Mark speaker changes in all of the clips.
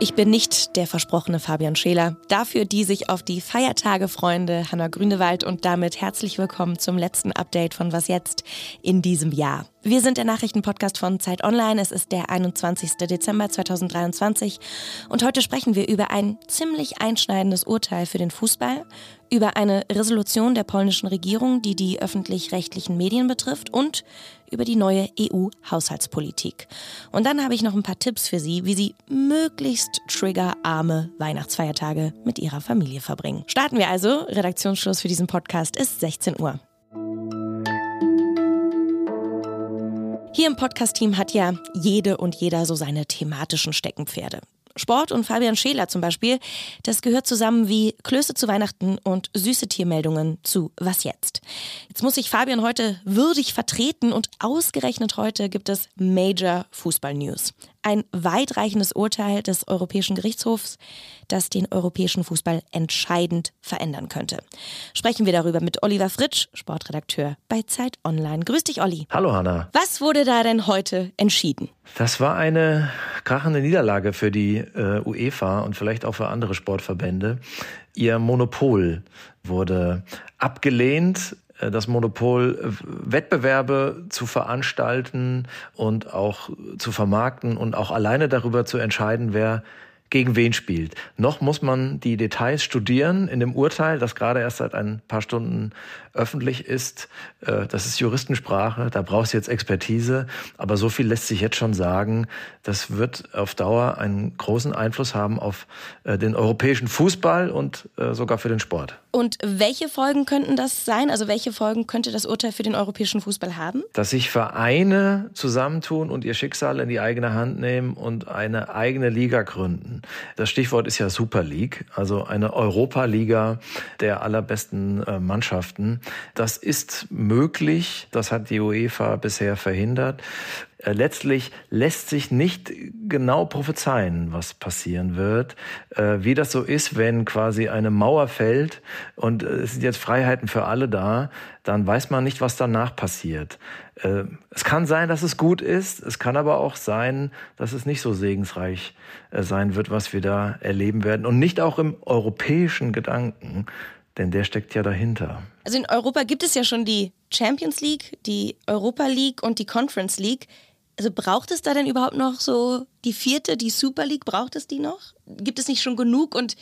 Speaker 1: Ich bin nicht der versprochene Fabian Scheler. Dafür die sich auf die Feiertage freunde Hanna Grünewald und damit herzlich willkommen zum letzten Update von Was jetzt in diesem Jahr. Wir sind der Nachrichtenpodcast von Zeit Online. Es ist der 21. Dezember 2023 und heute sprechen wir über ein ziemlich einschneidendes Urteil für den Fußball, über eine Resolution der polnischen Regierung, die die öffentlich-rechtlichen Medien betrifft und über die neue EU-Haushaltspolitik. Und dann habe ich noch ein paar Tipps für Sie, wie Sie möglichst triggerarme Weihnachtsfeiertage mit Ihrer Familie verbringen. Starten wir also. Redaktionsschluss für diesen Podcast ist 16 Uhr. Hier im Podcast-Team hat ja jede und jeder so seine thematischen Steckenpferde. Sport und Fabian Scheler zum Beispiel, das gehört zusammen wie Klöße zu Weihnachten und süße Tiermeldungen zu Was jetzt. Jetzt muss ich Fabian heute würdig vertreten und ausgerechnet heute gibt es Major Fußball News ein weitreichendes Urteil des Europäischen Gerichtshofs, das den europäischen Fußball entscheidend verändern könnte. Sprechen wir darüber mit Oliver Fritsch, Sportredakteur bei Zeit Online. Grüß dich, Olli.
Speaker 2: Hallo, Hanna.
Speaker 1: Was wurde da denn heute entschieden?
Speaker 2: Das war eine krachende Niederlage für die äh, UEFA und vielleicht auch für andere Sportverbände. Ihr Monopol wurde abgelehnt äh, das Monopol, äh, Wettbewerbe zu veranstalten und auch zu vermarkten und auch alleine darüber zu entscheiden, wer gegen wen spielt. Noch muss man die Details studieren in dem Urteil, das gerade erst seit ein paar Stunden öffentlich ist. Äh, das ist Juristensprache, da brauchst du jetzt Expertise. Aber so viel lässt sich jetzt schon sagen, das wird auf Dauer einen großen Einfluss haben auf äh, den europäischen Fußball und äh, sogar für den Sport.
Speaker 1: Und welche Folgen könnten das sein? Also welche Folgen könnte das Urteil für den europäischen Fußball haben?
Speaker 2: Dass sich Vereine zusammentun und ihr Schicksal in die eigene Hand nehmen und eine eigene Liga gründen. Das Stichwort ist ja Super League, also eine Europa-Liga der allerbesten Mannschaften. Das ist möglich. Das hat die UEFA bisher verhindert. Äh, letztlich lässt sich nicht genau prophezeien, was passieren wird. Äh, wie das so ist, wenn quasi eine Mauer fällt und äh, es sind jetzt Freiheiten für alle da, dann weiß man nicht, was danach passiert. Es kann sein, dass es gut ist. Es kann aber auch sein, dass es nicht so segensreich sein wird, was wir da erleben werden. Und nicht auch im europäischen Gedanken denn der steckt ja dahinter.
Speaker 1: Also in Europa gibt es ja schon die Champions League, die Europa League und die Conference League. Also braucht es da denn überhaupt noch so die vierte, die Super League, braucht es die noch? Gibt es nicht schon genug und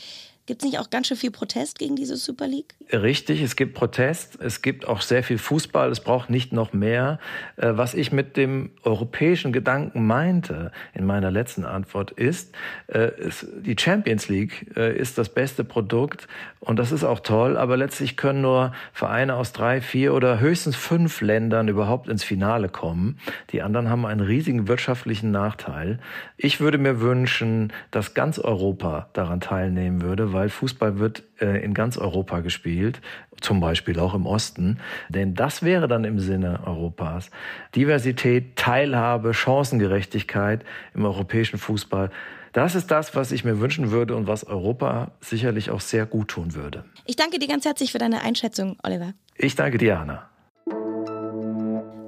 Speaker 1: Gibt es nicht auch ganz schön viel Protest gegen diese Super League?
Speaker 2: Richtig, es gibt Protest, es gibt auch sehr viel Fußball, es braucht nicht noch mehr. Äh, was ich mit dem europäischen Gedanken meinte in meiner letzten Antwort ist, äh, die Champions League äh, ist das beste Produkt und das ist auch toll, aber letztlich können nur Vereine aus drei, vier oder höchstens fünf Ländern überhaupt ins Finale kommen. Die anderen haben einen riesigen wirtschaftlichen Nachteil. Ich würde mir wünschen, dass ganz Europa daran teilnehmen würde, weil Fußball wird äh, in ganz Europa gespielt, zum Beispiel auch im Osten. Denn das wäre dann im Sinne Europas. Diversität, Teilhabe, Chancengerechtigkeit im europäischen Fußball. Das ist das, was ich mir wünschen würde und was Europa sicherlich auch sehr gut tun würde.
Speaker 1: Ich danke dir ganz herzlich für deine Einschätzung, Oliver.
Speaker 2: Ich danke dir, Anna.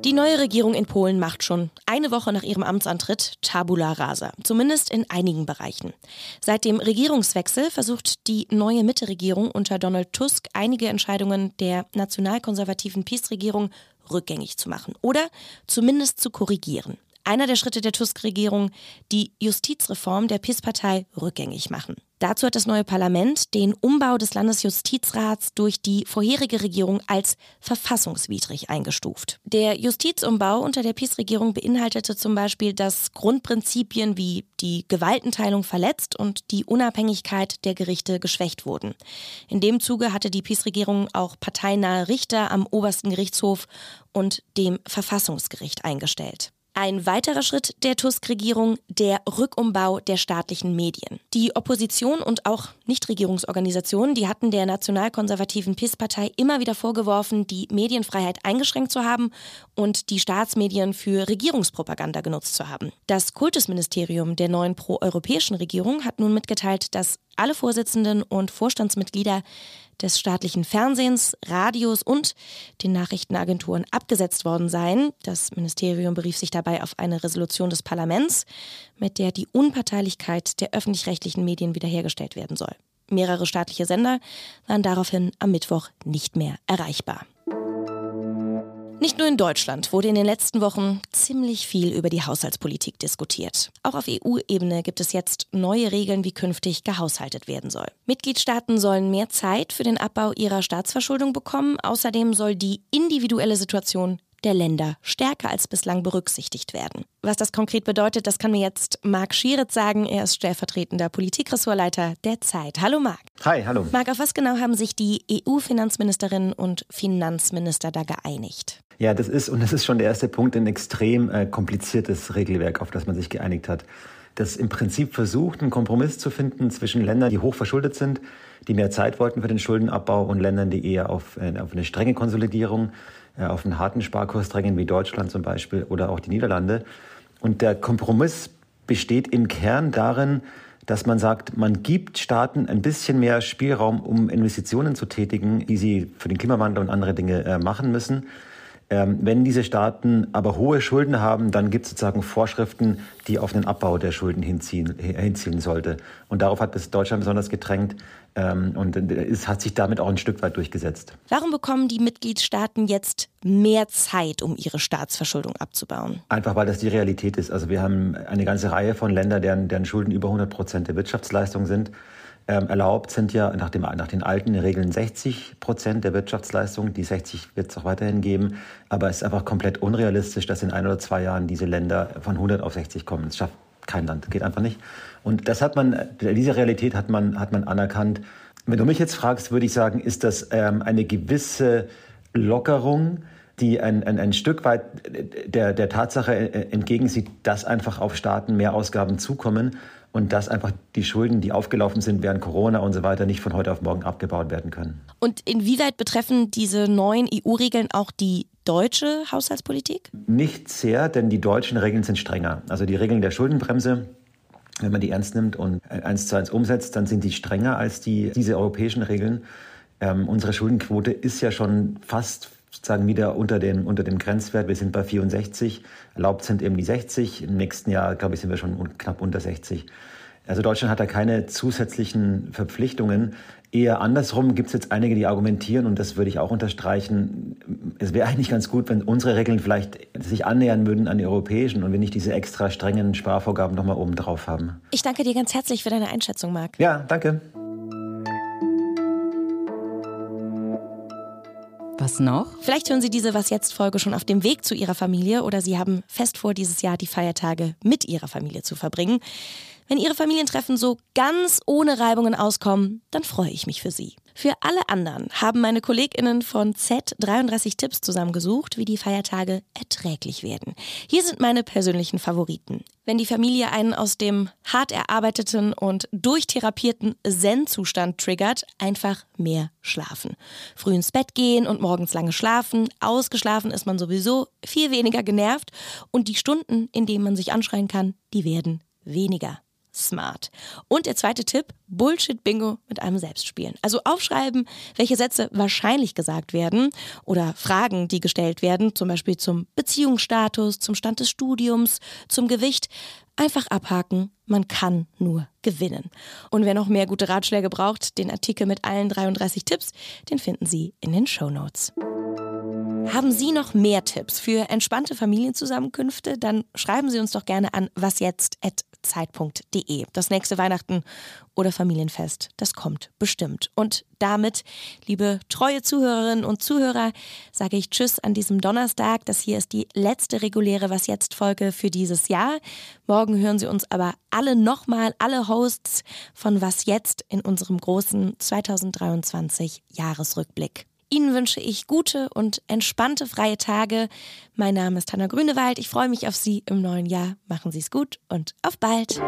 Speaker 1: Die neue Regierung in Polen macht schon eine Woche nach ihrem Amtsantritt Tabula rasa, zumindest in einigen Bereichen. Seit dem Regierungswechsel versucht die neue Mitte-Regierung unter Donald Tusk einige Entscheidungen der nationalkonservativen PiS-Regierung rückgängig zu machen oder zumindest zu korrigieren. Einer der Schritte der Tusk-Regierung, die Justizreform der PiS-Partei rückgängig machen. Dazu hat das neue Parlament den Umbau des Landesjustizrats durch die vorherige Regierung als verfassungswidrig eingestuft. Der Justizumbau unter der PiS-Regierung beinhaltete zum Beispiel, dass Grundprinzipien wie die Gewaltenteilung verletzt und die Unabhängigkeit der Gerichte geschwächt wurden. In dem Zuge hatte die PiS-Regierung auch parteinahe Richter am obersten Gerichtshof und dem Verfassungsgericht eingestellt. Ein weiterer Schritt der Tusk-Regierung, der Rückumbau der staatlichen Medien. Die Opposition und auch Nichtregierungsorganisationen, die hatten der nationalkonservativen PIS-Partei immer wieder vorgeworfen, die Medienfreiheit eingeschränkt zu haben und die Staatsmedien für Regierungspropaganda genutzt zu haben. Das Kultusministerium der neuen proeuropäischen Regierung hat nun mitgeteilt, dass alle Vorsitzenden und Vorstandsmitglieder des staatlichen Fernsehens, Radios und den Nachrichtenagenturen abgesetzt worden seien. Das Ministerium berief sich dabei auf eine Resolution des Parlaments, mit der die Unparteilichkeit der öffentlich-rechtlichen Medien wiederhergestellt werden soll. Mehrere staatliche Sender waren daraufhin am Mittwoch nicht mehr erreichbar. Nicht nur in Deutschland wurde in den letzten Wochen ziemlich viel über die Haushaltspolitik diskutiert. Auch auf EU-Ebene gibt es jetzt neue Regeln, wie künftig gehaushaltet werden soll. Mitgliedstaaten sollen mehr Zeit für den Abbau ihrer Staatsverschuldung bekommen. Außerdem soll die individuelle Situation der Länder stärker als bislang berücksichtigt werden. Was das konkret bedeutet, das kann mir jetzt Marc Schieritz sagen. Er ist stellvertretender Politikressortleiter der Zeit. Hallo Marc.
Speaker 3: Hi, hallo.
Speaker 1: Marc, auf was genau haben sich die EU-Finanzministerinnen und Finanzminister da geeinigt?
Speaker 3: Ja, das ist, und das ist schon der erste Punkt, ein extrem äh, kompliziertes Regelwerk, auf das man sich geeinigt hat. Das im Prinzip versucht, einen Kompromiss zu finden zwischen Ländern, die hoch verschuldet sind, die mehr Zeit wollten für den Schuldenabbau und Ländern, die eher auf, äh, auf eine strenge Konsolidierung äh, auf einen harten Sparkurs drängen, wie Deutschland zum Beispiel oder auch die Niederlande. Und der Kompromiss besteht im Kern darin, dass man sagt, man gibt Staaten ein bisschen mehr Spielraum, um Investitionen zu tätigen, die sie für den Klimawandel und andere Dinge äh, machen müssen. Ähm, wenn diese Staaten aber hohe Schulden haben, dann gibt es sozusagen Vorschriften, die auf den Abbau der Schulden hinziehen, hinzielen sollte. Und darauf hat bis Deutschland besonders gedrängt ähm, und es hat sich damit auch ein Stück weit durchgesetzt.
Speaker 1: Warum bekommen die Mitgliedstaaten jetzt mehr Zeit, um ihre Staatsverschuldung abzubauen?
Speaker 3: Einfach weil das die Realität ist. Also wir haben eine ganze Reihe von Ländern, deren, deren Schulden über 100 Prozent der Wirtschaftsleistung sind. Ähm, erlaubt sind ja nach, dem, nach den alten Regeln 60 Prozent der Wirtschaftsleistung. Die 60 wird es auch weiterhin geben. Aber es ist einfach komplett unrealistisch, dass in ein oder zwei Jahren diese Länder von 100 auf 60 kommen. Das schafft kein Land, geht einfach nicht. Und das hat man, diese Realität hat man, hat man anerkannt. Wenn du mich jetzt fragst, würde ich sagen, ist das ähm, eine gewisse Lockerung, die ein, ein, ein Stück weit der, der Tatsache äh, entgegensieht, dass einfach auf Staaten mehr Ausgaben zukommen und dass einfach die Schulden, die aufgelaufen sind während Corona und so weiter, nicht von heute auf morgen abgebaut werden können.
Speaker 1: Und inwieweit betreffen diese neuen EU-Regeln auch die deutsche Haushaltspolitik?
Speaker 3: Nicht sehr, denn die deutschen Regeln sind strenger. Also die Regeln der Schuldenbremse wenn man die ernst nimmt und eins zu eins umsetzt, dann sind die strenger als die, diese europäischen Regeln. Ähm, unsere Schuldenquote ist ja schon fast sozusagen wieder unter dem, unter dem Grenzwert. Wir sind bei 64. Erlaubt sind eben die 60. Im nächsten Jahr, glaube ich, sind wir schon knapp unter 60. Also Deutschland hat da keine zusätzlichen Verpflichtungen. Eher andersrum gibt es jetzt einige, die argumentieren, und das würde ich auch unterstreichen, es wäre eigentlich ganz gut, wenn unsere Regeln vielleicht sich annähern würden an die europäischen und wir nicht diese extra strengen Sparvorgaben nochmal oben drauf haben.
Speaker 1: Ich danke dir ganz herzlich für deine Einschätzung, Marc.
Speaker 3: Ja, danke.
Speaker 1: Was noch? Vielleicht hören Sie diese Was jetzt Folge schon auf dem Weg zu Ihrer Familie oder Sie haben fest vor, dieses Jahr die Feiertage mit Ihrer Familie zu verbringen. Wenn Ihre Familientreffen so ganz ohne Reibungen auskommen, dann freue ich mich für Sie. Für alle anderen haben meine KollegInnen von Z 33 Tipps zusammengesucht, wie die Feiertage erträglich werden. Hier sind meine persönlichen Favoriten. Wenn die Familie einen aus dem hart erarbeiteten und durchtherapierten Zen-Zustand triggert, einfach mehr schlafen. Früh ins Bett gehen und morgens lange schlafen. Ausgeschlafen ist man sowieso viel weniger genervt und die Stunden, in denen man sich anschreien kann, die werden weniger smart. Und der zweite Tipp, Bullshit-Bingo mit einem selbst spielen. Also aufschreiben, welche Sätze wahrscheinlich gesagt werden oder Fragen, die gestellt werden, zum Beispiel zum Beziehungsstatus, zum Stand des Studiums, zum Gewicht. Einfach abhaken, man kann nur gewinnen. Und wer noch mehr gute Ratschläge braucht, den Artikel mit allen 33 Tipps, den finden Sie in den Show Notes. Haben Sie noch mehr Tipps für entspannte Familienzusammenkünfte? Dann schreiben Sie uns doch gerne an wasjetzt.zeit.de. Das nächste Weihnachten oder Familienfest, das kommt bestimmt. Und damit, liebe treue Zuhörerinnen und Zuhörer, sage ich Tschüss an diesem Donnerstag. Das hier ist die letzte reguläre Was jetzt Folge für dieses Jahr. Morgen hören Sie uns aber alle nochmal, alle Hosts von Was jetzt in unserem großen 2023 Jahresrückblick. Ihnen wünsche ich gute und entspannte freie Tage. Mein Name ist Hanna Grünewald. Ich freue mich auf Sie im neuen Jahr. Machen Sie es gut und auf bald.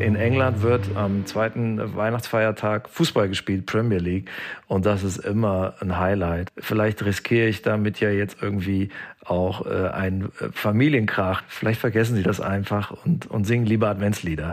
Speaker 2: In England wird am zweiten Weihnachtsfeiertag Fußball gespielt, Premier League. Und das ist immer ein Highlight. Vielleicht riskiere ich damit ja jetzt irgendwie auch äh, einen Familienkrach. Vielleicht vergessen Sie das einfach und, und singen lieber Adventslieder.